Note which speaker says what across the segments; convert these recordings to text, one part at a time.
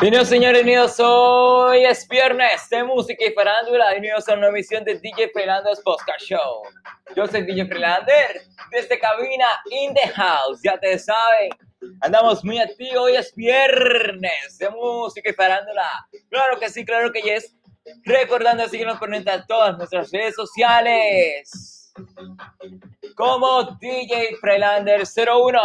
Speaker 1: Bienvenidos señores, bienvenidos hoy es viernes de música y farándula, bienvenidos a una emisión de DJ Freelanders Podcast Show. Yo soy DJ Freelander, desde cabina in the house, ya te saben, andamos muy activos, hoy es viernes de música y farándula. Claro que sí, claro que yes. Recordando seguirnos por todas nuestras redes sociales como DJ Freelander 01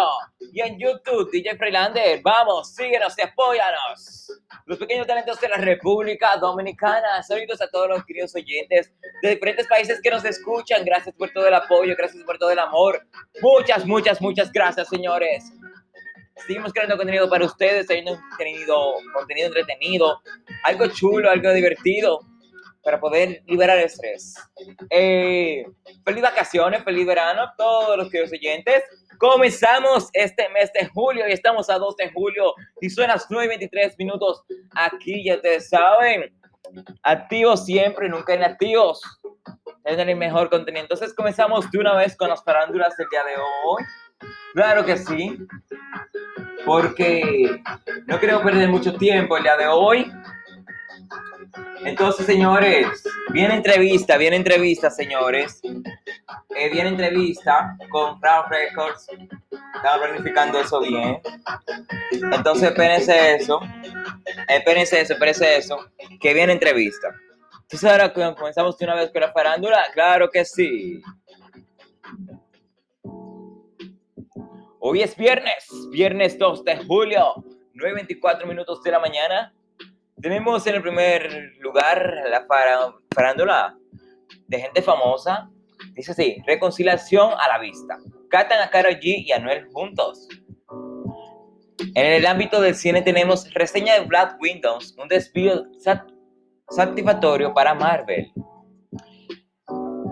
Speaker 1: y en YouTube DJ Freelander. Vamos, síguenos y apóyanos. Los pequeños talentos de la República Dominicana. Saludos a todos los queridos oyentes de diferentes países que nos escuchan. Gracias por todo el apoyo, gracias por todo el amor. Muchas, muchas, muchas gracias, señores. Seguimos creando contenido para ustedes, teniendo contenido, contenido entretenido, algo chulo, algo divertido para poder liberar el estrés. Eh, feliz vacaciones, feliz verano a todos los queridos oyentes. Comenzamos este mes de julio y estamos a 2 de julio y son las 9.23 minutos. Aquí ya te saben, activos siempre, nunca inactivos. Es el mejor contenido. Entonces comenzamos de una vez con las parándulas del día de hoy. Claro que sí, porque no queremos perder mucho tiempo el día de hoy. Entonces, señores, viene entrevista, viene entrevista, señores. Eh, viene entrevista con Brown Records. Estamos planificando eso bien. Entonces, espérense eso. Espérense eso, espérense eso. Que viene entrevista. Entonces, ahora comenzamos de una vez con la farándula. Claro que sí. Hoy es viernes, viernes 2 de julio, 9.24 minutos de la mañana. Tenemos en el primer lugar la farándula de gente famosa. Dice así, reconciliación a la vista. Catan a Karol G y Anuel juntos. En el ámbito del cine tenemos reseña de Black Windows, un despido satisfactorio para Marvel.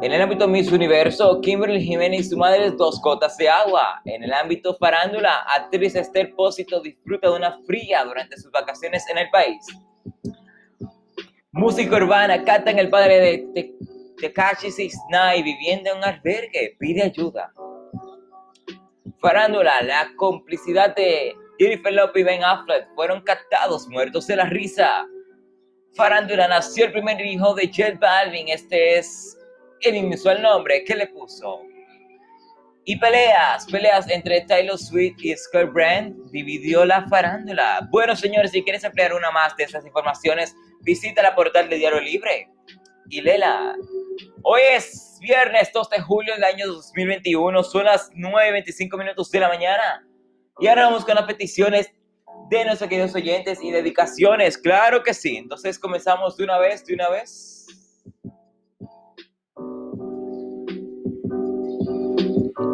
Speaker 1: En el ámbito Miss Universo, Kimberly Jiménez y su madre dos cotas de agua. En el ámbito farándula, actriz Esther Pósito disfruta de una fría durante sus vacaciones en el país. Música urbana, en el padre de Tekashi Sisnai, viviendo en un albergue, pide ayuda. Farándula, la complicidad de Jennifer Lopez y Ben Affleck fueron captados muertos de la risa. Farándula, nació el primer hijo de Jet Balvin, este es el inusual nombre que le puso. Y peleas, peleas entre Taylor Swift y Scott Brand dividió la farándula. Bueno, señores, si quieres ampliar una más de esas informaciones, visita la portal de Diario Libre y lela. Hoy es viernes 2 de julio del año 2021, son las 9.25 minutos de la mañana. Y ahora vamos con las peticiones de nuestros queridos oyentes y dedicaciones. Claro que sí. Entonces comenzamos de una vez, de una vez.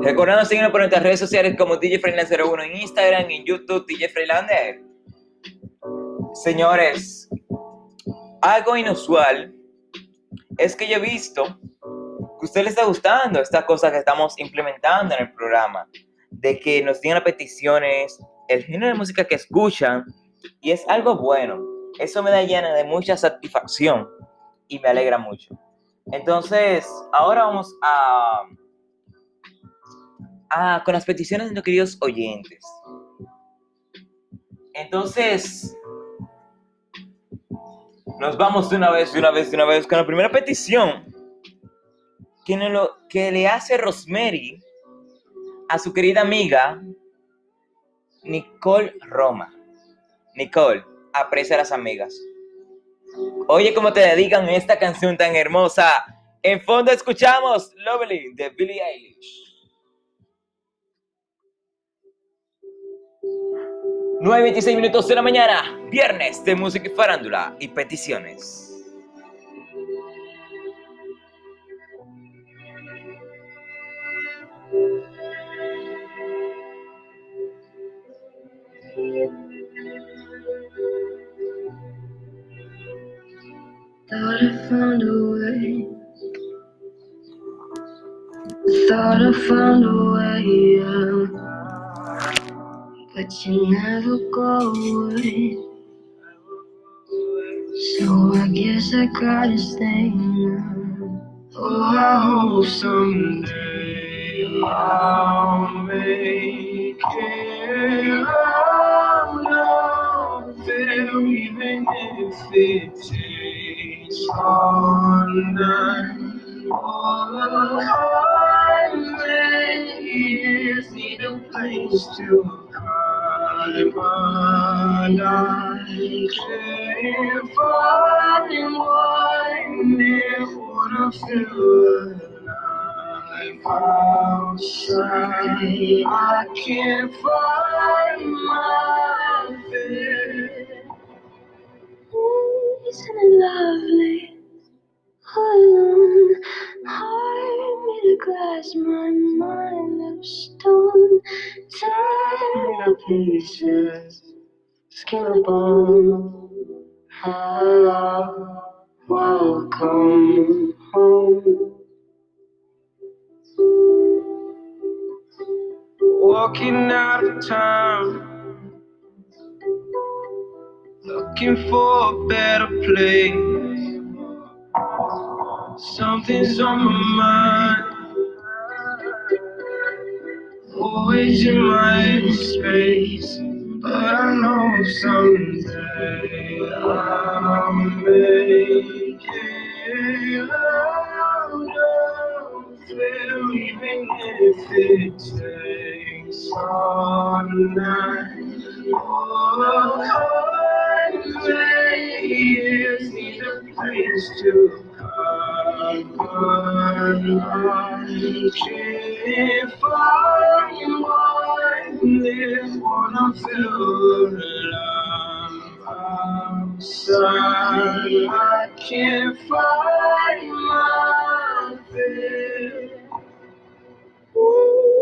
Speaker 1: Recordando seguirnos por nuestras redes sociales como DJ 01 en Instagram, en YouTube, DJ Freelander. Señores, algo inusual es que yo he visto que a usted le está gustando esta cosa que estamos implementando en el programa, de que nos digan peticiones, el género de música que escuchan, y es algo bueno. Eso me da llena de mucha satisfacción y me alegra mucho. Entonces, ahora vamos a, a con las peticiones de los queridos oyentes. Entonces, nos vamos de una vez, de una vez, de una vez con la primera petición que, lo, que le hace Rosemary a su querida amiga Nicole Roma. Nicole, aprecia a las amigas. Oye, cómo te dedican esta canción tan hermosa. En fondo escuchamos Lovely de Billie Eilish. 9.26 minutos de la mañana, viernes de música y farándula y peticiones. But you never go away. So I guess I gotta stay now. Oh, I hope someday
Speaker 2: I'll make it out of there, even if it takes all night. All I need a place to outside. I can't find my.
Speaker 3: Isn't it lovely? All alone, made of glass, my mind of stone. Tear to pieces, skin and bone. Hello, welcome home.
Speaker 2: Walking out of town, looking for a better place. Something's on my mind, always in my space. But I know someday I'll make it oh, out of there, even if it takes all night. All I need a place to hide, but I can't find wanna feel alive outside. I can't find my bed.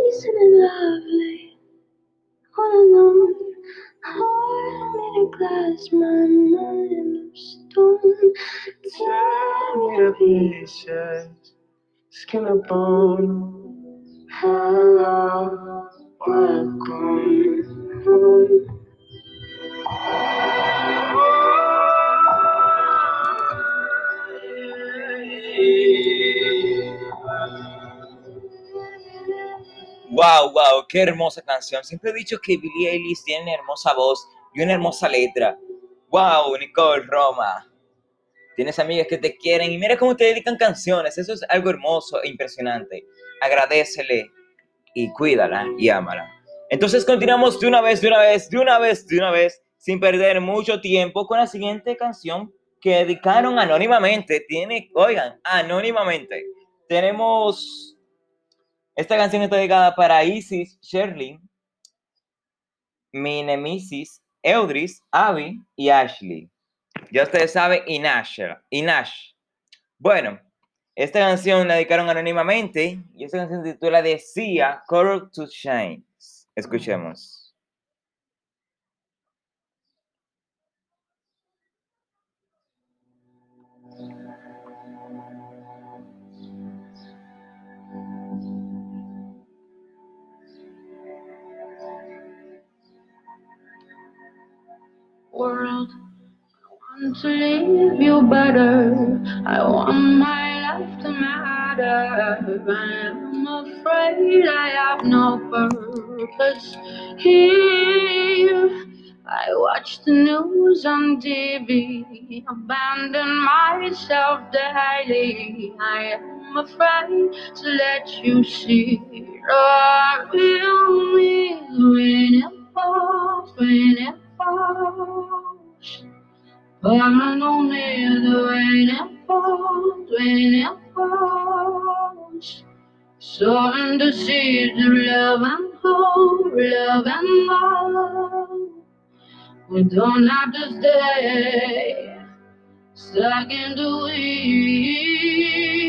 Speaker 3: Isn't it lovely? All alone, heart made of glass, my mind of stone. Tear me to pieces, skin and bone. Hello, home. Ah.
Speaker 1: Wow, wow, qué hermosa canción. Siempre he dicho que Billie Eilish tiene una hermosa voz y una hermosa letra. Wow, Nicole Roma. Tienes amigas que te quieren y mira cómo te dedican canciones. Eso es algo hermoso e impresionante. Agradecele y cuídala y ámala. Entonces continuamos de una vez, de una vez, de una vez, de una vez, sin perder mucho tiempo con la siguiente canción que dedicaron anónimamente. Tiene, oigan, anónimamente. Tenemos esta canción está dedicada para Isis, Shirley, mi nemesis, Eudris, Abby y Ashley. Ya ustedes saben, y Nash. Y Nash. Bueno, esta canción la dedicaron anónimamente y esta canción se titula Decía Color to Shine. Escuchemos.
Speaker 3: World, I want to leave you better. I want my matter. I'm afraid I have no purpose here. I watch the news on TV, abandon myself daily. I am afraid to let you see the real me when it falls, when it falls. But I know neither when it falls, when it falls. The seeds of love and hope, love and love. We don't have to stay stuck in the weeds.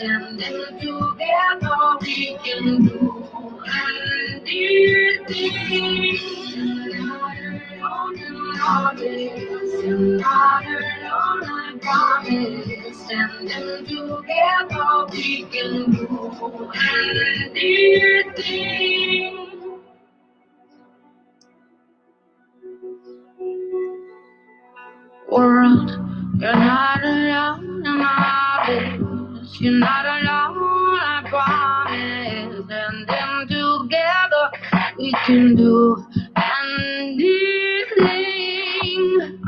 Speaker 3: Standing together, we can do anything. Another lonely promise. Another lonely promise. Standing together, we can do anything. world. You're not alone in my. You're not alone, I promise. And then together we can do anything.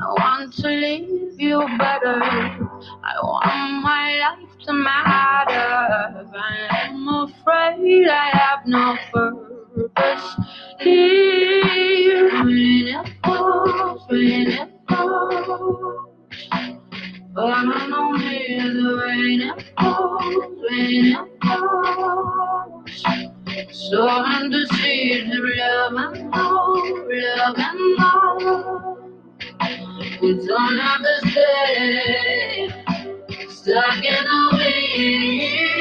Speaker 3: I want to leave you better. I want my life to matter. I'm afraid I have no purpose here. When it falls, when it falls. But I know rain it falls, rain it falls. So I'm the seeds of love and love, love and love. We don't have to stay stuck in the wind.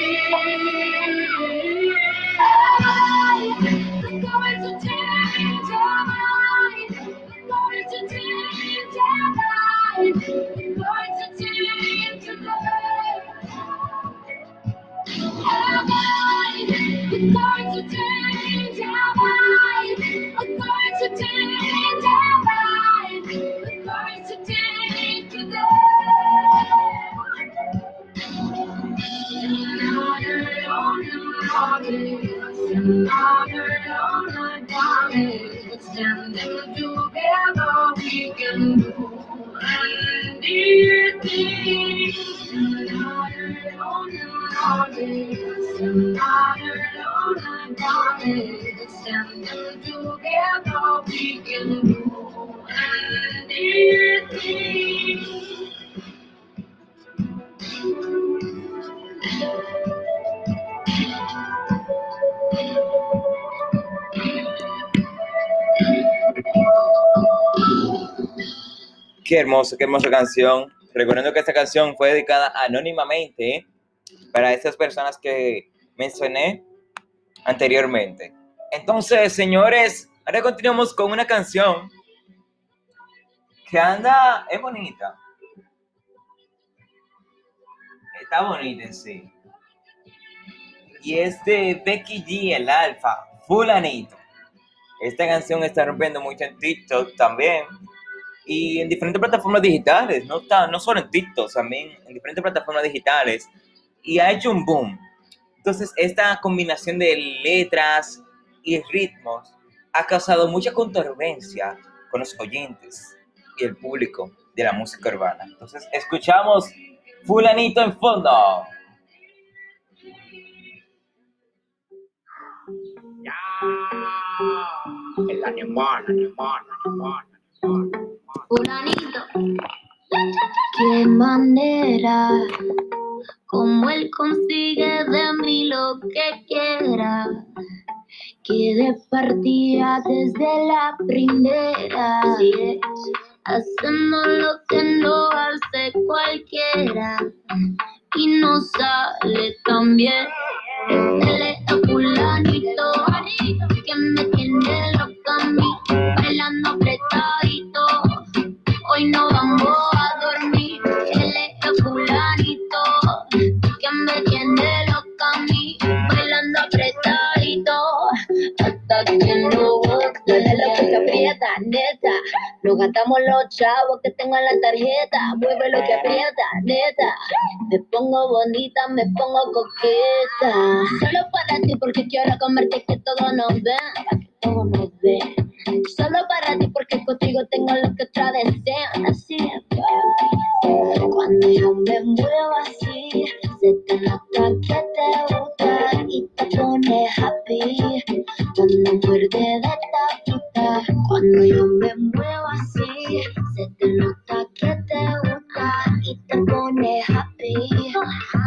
Speaker 1: Qué hermoso, qué hermosa canción. Recuerdo que esta canción fue dedicada anónimamente para esas personas que mencioné anteriormente. Entonces, señores, ahora continuamos con una canción que anda, es bonita. Está bonita en sí. Y es de Becky G, el Alfa, Fulanito. Esta canción está rompiendo mucho en TikTok también y en diferentes plataformas digitales, no, está, no solo en TikTok, también en diferentes plataformas digitales, y ha hecho un boom. Entonces, esta combinación de letras y ritmos ha causado mucha controversia con los oyentes y el público de la música urbana. Entonces, escuchamos Fulanito en fondo.
Speaker 4: El animal, animal, animal, animal.
Speaker 3: Fulanito. Qué manera, como él consigue de mí lo que quiera. Que de partida desde la primera. Hacemos lo que no hace cualquiera. Y no sale tan bien. Él es
Speaker 5: gastamos los chavos que tengo en la tarjeta. Mueve lo que aprieta, neta. Me pongo bonita, me pongo coqueta. Solo para ti porque quiero comerte que todos nos ven. Para que todos nos ven. Solo para ti porque contigo tengo lo que otras desean. Así es. Cuando yo me muevo así, se te nota que te gusta y te pone happy. Cuando muerde de esta fruta, cuando yo me muevo así, se te nota que te gusta y te pone happy.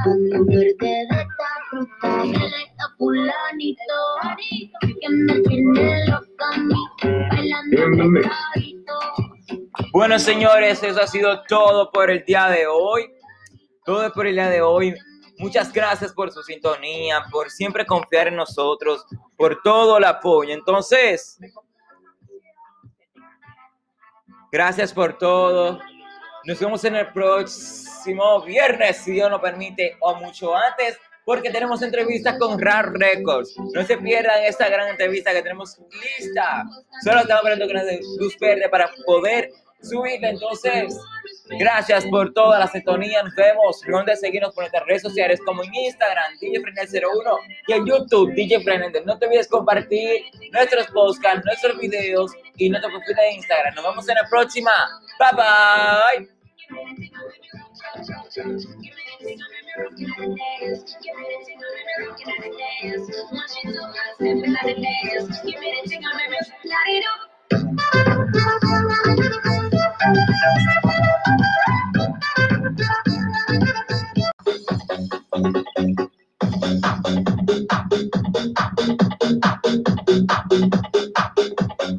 Speaker 5: Cuando muerde de esta fruta, él es fulanito que me tiene loca a mí, bailando.
Speaker 1: Bueno, señores, eso ha sido todo por el día de hoy. Todo es por el día de hoy. Muchas gracias por su sintonía, por siempre confiar en nosotros, por todo el apoyo. Entonces, gracias por todo. Nos vemos en el próximo viernes, si Dios nos permite, o mucho antes, porque tenemos entrevistas con RAR Records. No se pierdan esta gran entrevista que tenemos lista. Solo estamos esperando que nos luz verde para poder subirla. Entonces, gracias por toda la sintonía. Nos vemos. Recuerden seguirnos por nuestras redes sociales como en Instagram, DJ 01 y en YouTube, DJ Frenender. No te olvides compartir nuestros podcasts, nuestros videos y nuestro perfil de Instagram. Nos vemos en la próxima. Bye bye.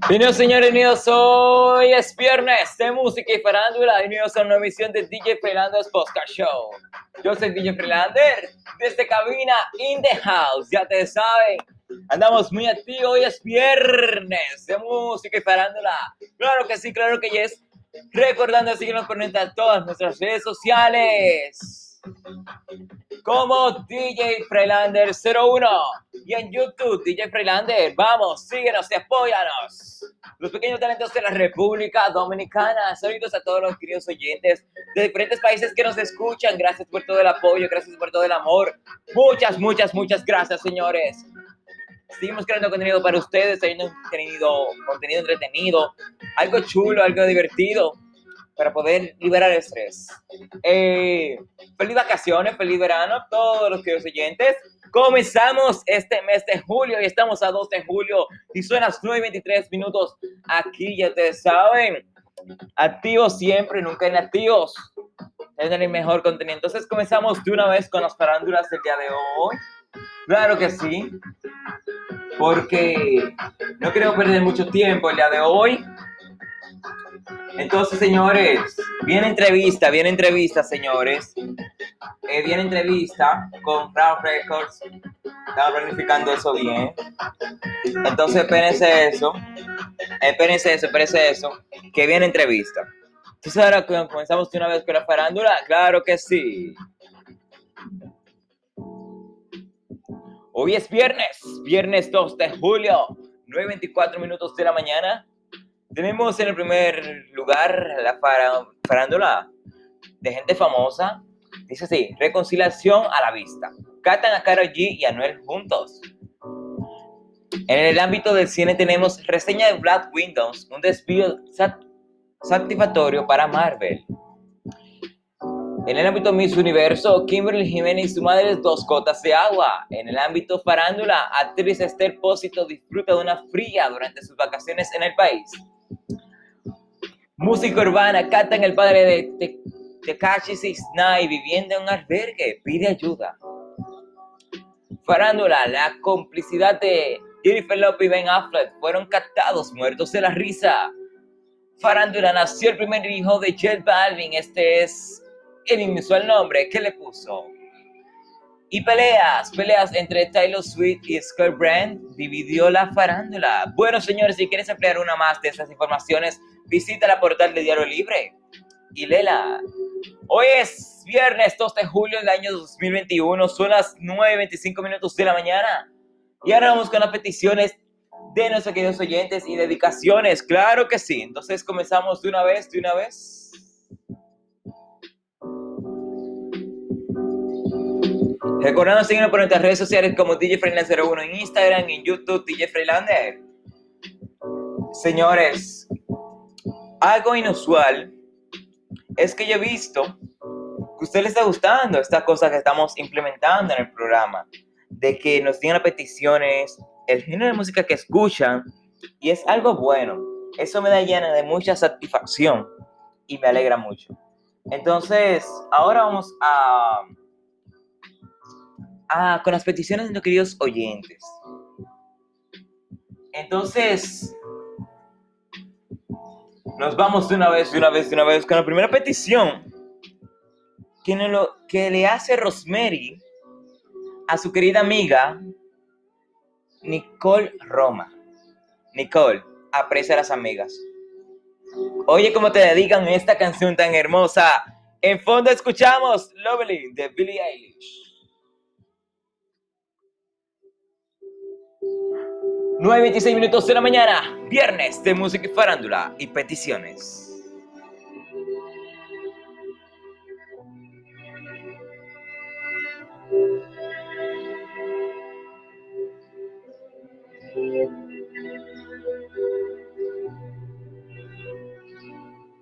Speaker 1: Bienvenidos señores, bienvenidos hoy es viernes de música y farándula, bienvenidos a una emisión de DJ Freelander's Podcast Show. Yo soy DJ Freelander, desde cabina in the house, ya te saben, andamos muy activos, hoy es viernes de música y farándula. Claro que sí, claro que yes. Recordando seguirnos por todas nuestras redes sociales como DJ Freelander 01 y en YouTube DJ Freelander. Vamos, síguenos y apóyanos. Los pequeños talentos de la República Dominicana. Saludos a todos los queridos oyentes de diferentes países que nos escuchan. Gracias por todo el apoyo, gracias por todo el amor. Muchas, muchas, muchas gracias, señores. Seguimos creando contenido para ustedes, teniendo contenido, contenido entretenido, algo chulo, algo divertido para poder liberar el estrés. Eh, feliz vacaciones, feliz verano a todos los queridos oyentes. Comenzamos este mes de julio y estamos a 2 de julio y son las 9.23 minutos aquí, ya ustedes saben. Activos siempre, nunca inactivos. Es el mejor contenido. Entonces comenzamos de una vez con las parándulas del día de hoy. Claro que sí. Porque no quiero perder mucho tiempo el día de hoy. Entonces, señores, viene entrevista, viene entrevista, señores. Eh, viene entrevista con Crown Records. Estamos planificando eso bien. Entonces, espérense eso. Espérense eso, espérense eso. Que viene entrevista. Entonces, ahora comenzamos de una vez con la farándula. Claro que sí. Hoy es viernes, viernes 2 de julio, 9.24 minutos de la mañana. Tenemos en el primer lugar la farándula de gente famosa. Dice así, reconciliación a la vista. Catan a Karol G y Anuel juntos. En el ámbito del cine tenemos reseña de Black Windows, un despido satisfactorio para Marvel. En el ámbito Miss Universo, Kimberly Jiménez y su madre dos cotas de agua. En el ámbito farándula, actriz Esther Pósito disfruta de una fría durante sus vacaciones en el país. Música urbana, Catan, el padre de Tekashi Sisnai, viviendo en un albergue, pide ayuda. Farándula, la complicidad de Jennifer Lopez y Ben Affleck fueron captados muertos de la risa. Farándula, nació el primer hijo de Jet Balvin, este es el inusual nombre que le puso. Y peleas, peleas entre Taylor Swift y Scott Brand dividió la farándula. Bueno, señores, si quieres ampliar una más de estas informaciones, visita la portal de Diario Libre y lela. Hoy es viernes 2 de julio del año 2021, son las 9.25 minutos de la mañana. Y ahora vamos con las peticiones de nuestros queridos oyentes y dedicaciones. Claro que sí. Entonces comenzamos de una vez, de una vez. Recordando seguirnos por nuestras redes sociales como DJ Freelander 01 en Instagram, en YouTube, DJ Freelander. Señores, algo inusual es que yo he visto que a usted le está gustando esta cosa que estamos implementando en el programa, de que nos digan peticiones, el género de música que escuchan, y es algo bueno. Eso me da llena de mucha satisfacción y me alegra mucho. Entonces, ahora vamos a, a con las peticiones de los queridos oyentes. Entonces, nos vamos de una vez, de una vez, de una vez con la primera petición. ¿Quién lo, que le hace Rosemary a su querida amiga Nicole Roma. Nicole, aprecia a las amigas. Oye, cómo te dedican esta canción tan hermosa. En fondo escuchamos Lovely de Billie Eilish. 9.26 minutos de la mañana, viernes de música y farándula y peticiones.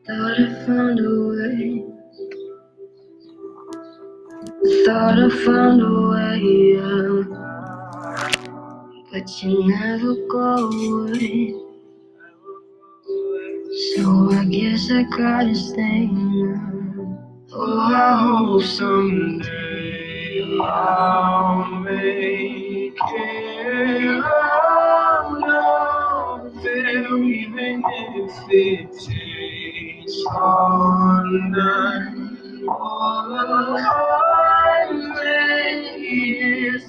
Speaker 3: Thought I found a way. Thought I found a way out. But you never go away. So I guess I gotta stay now.
Speaker 2: Oh, I hope someday I'll make it out of there, even if it takes all night. All I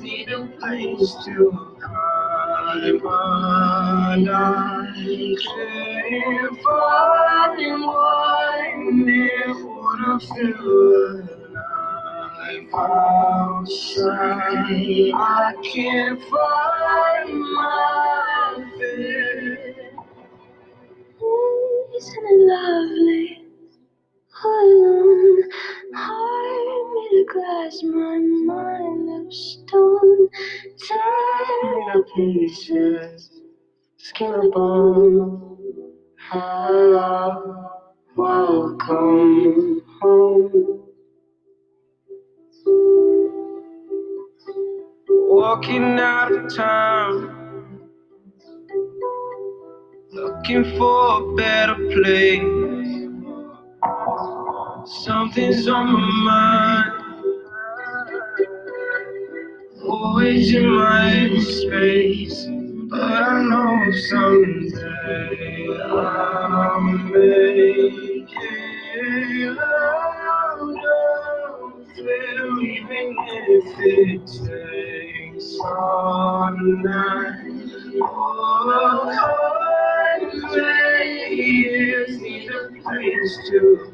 Speaker 2: need a place to outside. I can't find my.
Speaker 3: Isn't it lovely? All Alone, heart made of glass, my mind of stone. Tear to pieces, skin and bone. Hello, welcome home.
Speaker 2: Walking out of town, looking for a better place. Something's on my mind, always in my own space. But I know someday I'll make it oh, out of there, even if it takes all night. All I is need a place to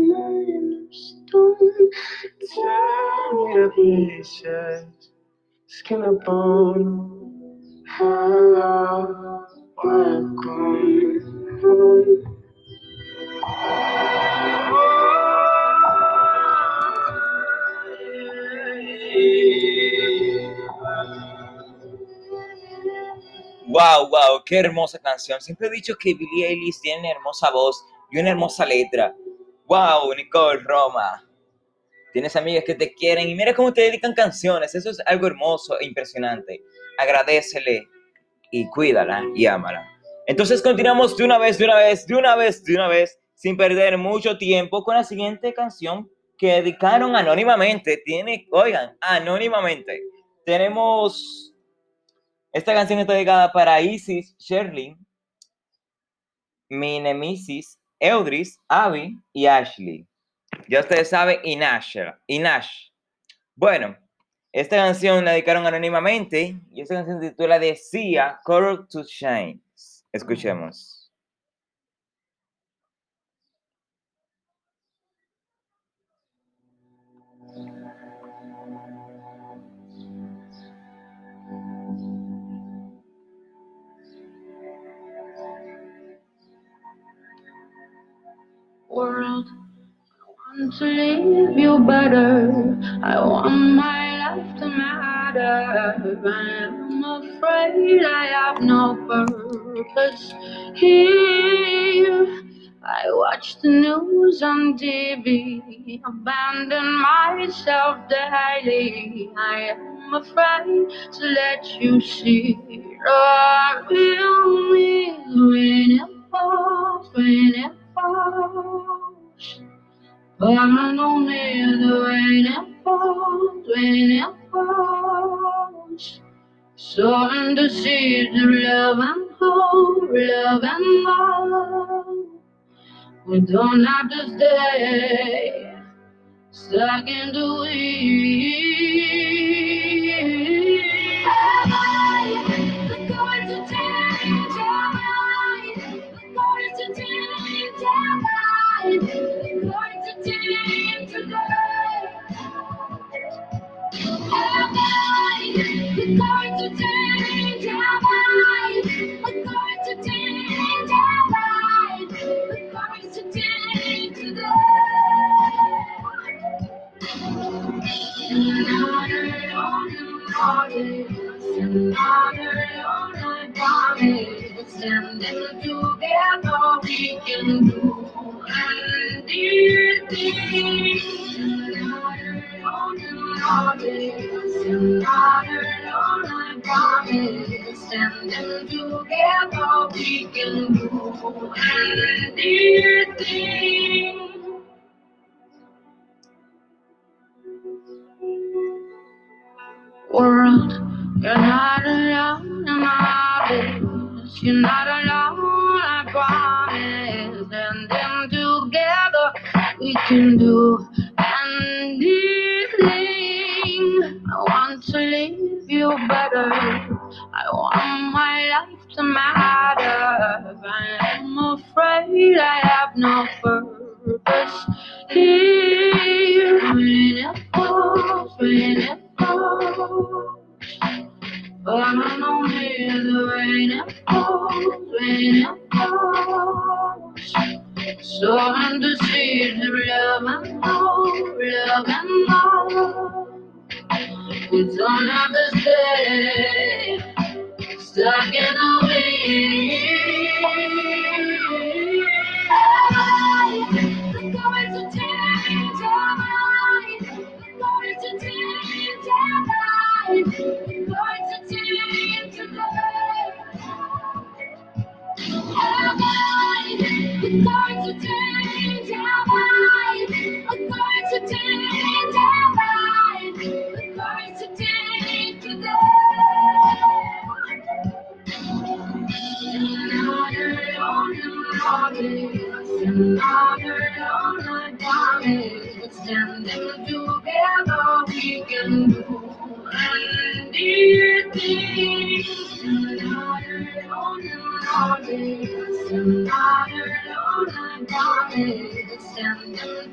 Speaker 1: Wow, wow, qué hermosa canción. Siempre he dicho que Billie Eilish tiene una hermosa voz y una hermosa letra. Wow, Nicole Roma. Tienes amigas que te quieren y mira cómo te dedican canciones. Eso es algo hermoso e impresionante. Agradecele y cuídala y ámala. Entonces continuamos de una vez, de una vez, de una vez, de una vez, sin perder mucho tiempo con la siguiente canción que dedicaron anónimamente. Tiene, oigan, anónimamente. Tenemos esta canción está dedicada para Isis, Shirley, mi nemesis, Eudris, Abby y Ashley. Ya ustedes saben, y Nash. Y Nash. Bueno, esta canción la dedicaron anónimamente y esta canción se titula Decía Color to Shine. Escuchemos.
Speaker 3: World, want to leave you better. I want my life to matter. I'm afraid I have no purpose here. I watch the news on TV, abandon myself daily. I am afraid to let you see. Love Burn on me the rain it falls, when it falls. Sowing the seeds of love and hope, love and love. We don't have to stay stuck in the weeds. Promise. Standing together, we can do anything. Alone, not alone, not alone, I promise. Standing together, we can do anything. world. You're not alone my business. You're not alone, I promise. And then together we can do anything. I want to leave you better. I want my life to matter. I'm afraid I have no purpose here. When it falls, when it falls. Burn on me the rain so love and love and. We don't understand, stuck in the wind.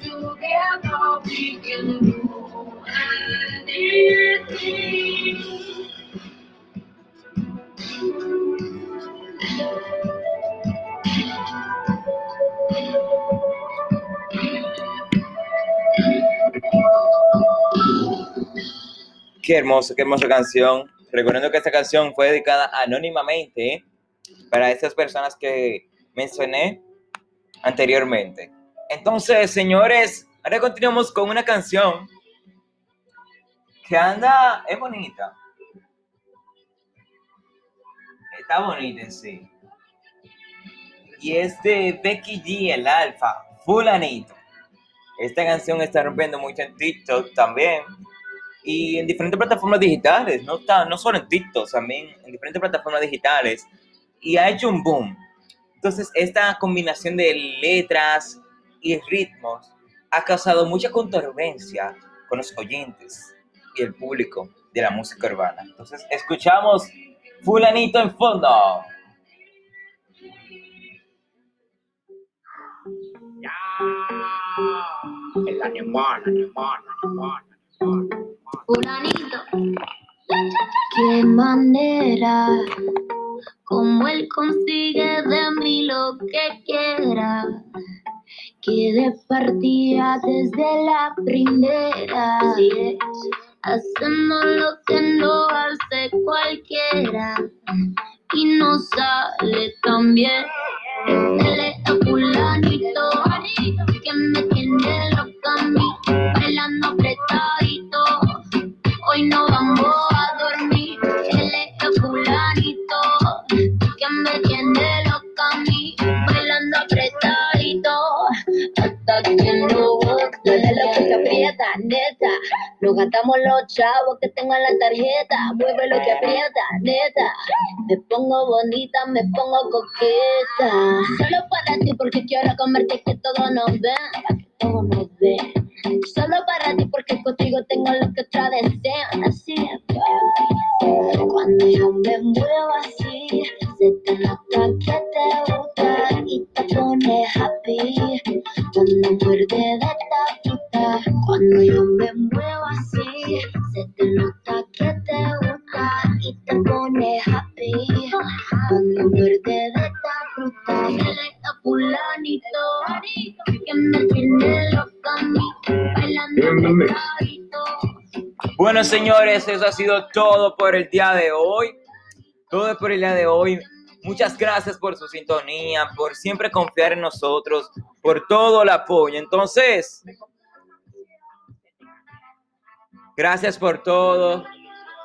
Speaker 3: Together, we can do anything.
Speaker 1: Qué hermoso, qué hermosa canción. Recuerdo que esta canción fue dedicada anónimamente para esas personas que mencioné anteriormente. Entonces, señores, ahora continuamos con una canción que anda, es bonita. Está bonita en sí. Y es de Becky G, el Alfa, Fulanito. Esta canción está rompiendo mucho en TikTok también y en diferentes plataformas digitales, no, está, no solo en TikTok, también en diferentes plataformas digitales, y ha hecho un boom. Entonces, esta combinación de letras y ritmos ha causado mucha controversia con los oyentes y el público de la música urbana. Entonces, escuchamos Fulanito en fondo.
Speaker 4: El animal, animal, animal, animal.
Speaker 5: Fulanito. Qué manera, como él consigue de mí lo que quiera. Que de partida desde la primera. Es. Hacemos lo que no hace cualquiera. Y no sale tan bien. Él me tiene loca a mí, bailando apretadito, hasta que no bota, lo que se aprieta, neta, nos gastamos los chavos que tengo en la tarjeta, mueve lo que aprieta, neta, me pongo bonita, me pongo coqueta, solo para ti porque quiero comerte que todo nos vean, que todo nos vean. Solo para ti porque contigo tengo lo que otra desean, así. Cuando yo me muevo así, se te nota que te gusta y te pone happy. Cuando muerde de esta fruta, cuando yo me muevo así, se te nota que te gusta y te pone happy. Cuando muerde de esta fruta, que le está fulanito, que me tiene loca a mí, bailando.
Speaker 1: Bueno, señores, eso ha sido todo por el día de hoy. Todo por el día de hoy. Muchas gracias por su sintonía, por siempre confiar en nosotros, por todo el apoyo. Entonces, gracias por todo.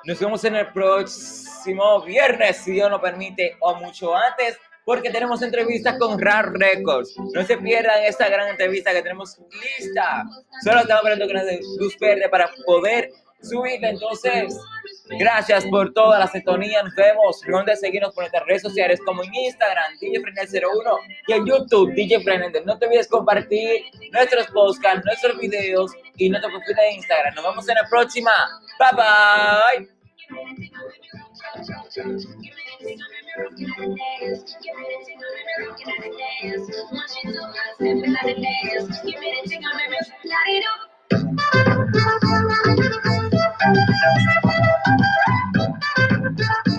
Speaker 1: Nos vemos en el próximo viernes, si Dios nos permite, o mucho antes, porque tenemos entrevistas con RAR Records. No se pierdan esta gran entrevista que tenemos lista. Solo estamos esperando que nos verde para poder subirla. Entonces, gracias por toda la sintonía. Nos vemos. Recuerden seguirnos por nuestras redes sociales como en Instagram, DJ Frenel01 y en YouTube, DJ. No te olvides compartir nuestros podcasts, nuestros videos y nuestro perfil de Instagram. Nos vemos en la próxima. Bye bye.
Speaker 5: Thank you.